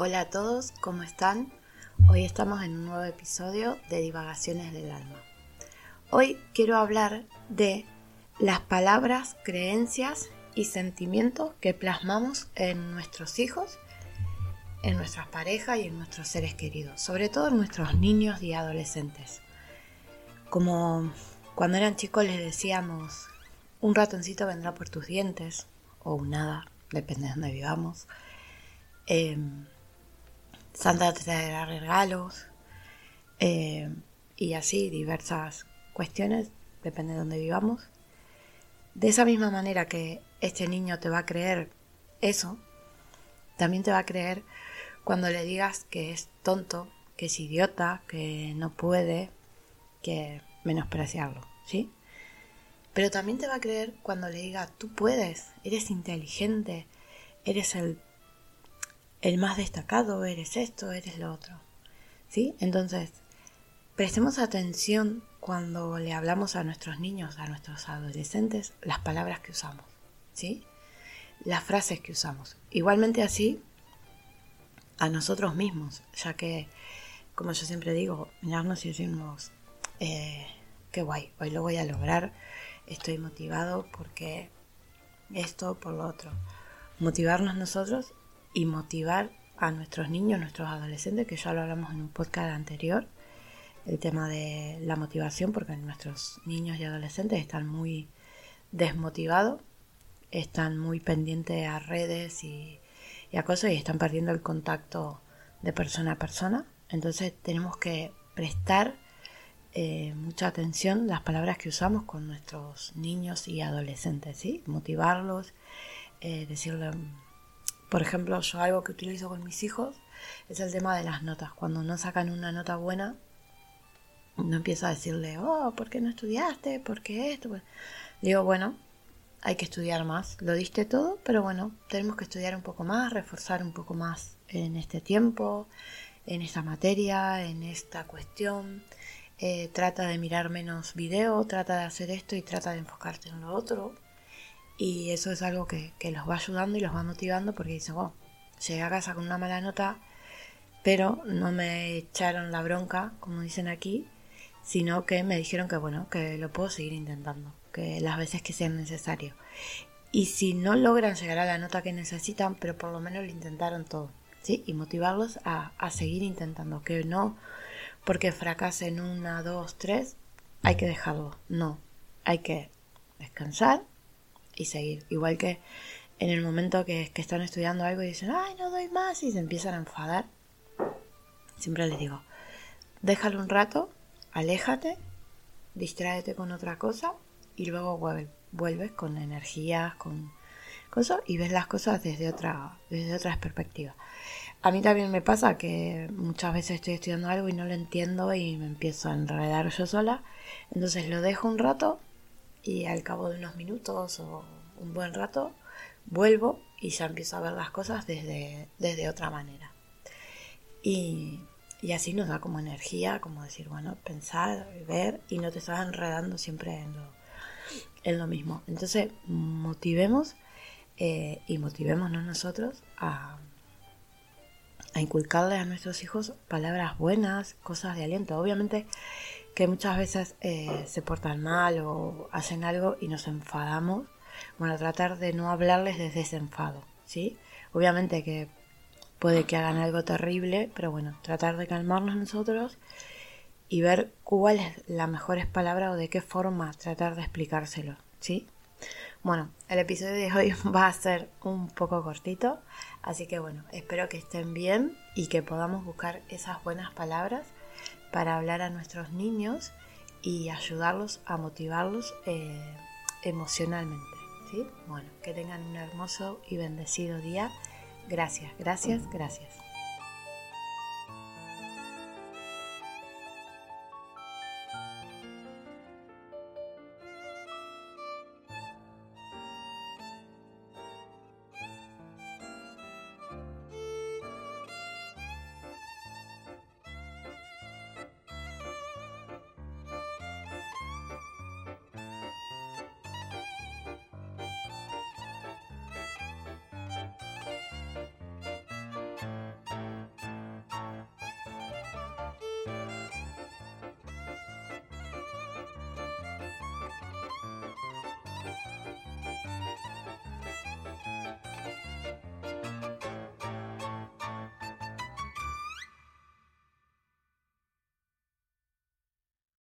Hola a todos, ¿cómo están? Hoy estamos en un nuevo episodio de Divagaciones del Alma. Hoy quiero hablar de las palabras, creencias y sentimientos que plasmamos en nuestros hijos, en nuestras parejas y en nuestros seres queridos, sobre todo en nuestros niños y adolescentes. Como cuando eran chicos les decíamos, un ratoncito vendrá por tus dientes, o un nada, depende de dónde vivamos. Em, Santa te traerá regalos eh, y así diversas cuestiones, depende de dónde vivamos. De esa misma manera que este niño te va a creer eso, también te va a creer cuando le digas que es tonto, que es idiota, que no puede, que menospreciarlo, ¿sí? Pero también te va a creer cuando le diga, tú puedes, eres inteligente, eres el el más destacado, eres esto, eres lo otro. ¿Sí? Entonces, prestemos atención cuando le hablamos a nuestros niños, a nuestros adolescentes, las palabras que usamos. ¿Sí? Las frases que usamos. Igualmente así a nosotros mismos, ya que, como yo siempre digo, mirarnos y decirnos, eh, qué guay, hoy lo voy a lograr, estoy motivado porque esto, por lo otro. Motivarnos nosotros y motivar a nuestros niños, nuestros adolescentes, que ya lo hablamos en un podcast anterior, el tema de la motivación, porque nuestros niños y adolescentes están muy desmotivados, están muy pendientes a redes y, a cosas y están perdiendo el contacto de persona a persona. Entonces tenemos que prestar eh, mucha atención las palabras que usamos con nuestros niños y adolescentes, ¿sí? Motivarlos, eh, decirles por ejemplo, yo algo que utilizo con mis hijos es el tema de las notas. Cuando no sacan una nota buena, no empiezo a decirle, oh, ¿por qué no estudiaste? ¿Por qué esto? Digo, bueno, hay que estudiar más. Lo diste todo, pero bueno, tenemos que estudiar un poco más, reforzar un poco más en este tiempo, en esta materia, en esta cuestión. Eh, trata de mirar menos video, trata de hacer esto y trata de enfocarte en lo otro. Y eso es algo que, los va ayudando y los va motivando porque dicen, wow, llegué a casa con una mala nota, pero no me echaron la bronca, como dicen aquí, sino que me dijeron que bueno, que lo puedo seguir intentando, que las veces que sean necesario. Y si no logran llegar a la nota que necesitan, pero por lo menos lo intentaron todo, ¿sí? Y motivarlos a, a seguir intentando, que no porque fracasen una, dos, tres, hay que dejarlo, no, hay que descansar y seguir. Igual que en el momento que, están estudiando algo y dicen, ay, no doy más, y se empiezan a enfadar, siempre les digo, déjalo un rato, aléjate, distráete con otra cosa y luego vuelves con energías, con cosas y ves las cosas desde otra, desde otras perspectivas. A mí también me pasa que muchas veces estoy estudiando algo y no lo entiendo y me empiezo a enredar yo sola. Entonces lo dejo un rato y al cabo de unos minutos o un buen rato vuelvo y ya empiezo a ver las cosas desde, desde otra manera. Y, así nos da como energía, como decir, bueno, pensar, ver y no te estás enredando siempre en lo, en lo mismo. Entonces, motivemos eh, y motivémonos nosotros a, a inculcarle a nuestros hijos palabras buenas, cosas de aliento. Obviamente que muchas veces eh, se portan mal o hacen algo y nos enfadamos. Bueno, tratar de no hablarles desde ese enfado, ¿sí? Obviamente que puede que hagan algo terrible, pero bueno, tratar de calmarnos nosotros y ver cuál es la mejor palabra o de qué forma tratar de explicárselo, ¿sí? Bueno, el episodio de hoy va a ser un poco cortito, así que bueno, espero que estén bien y que podamos buscar esas buenas palabras para hablar a nuestros niños y ayudarlos a motivarlos eh, emocionalmente. ¿sí? Bueno, que tengan un hermoso y bendecido día. Gracias, gracias, gracias.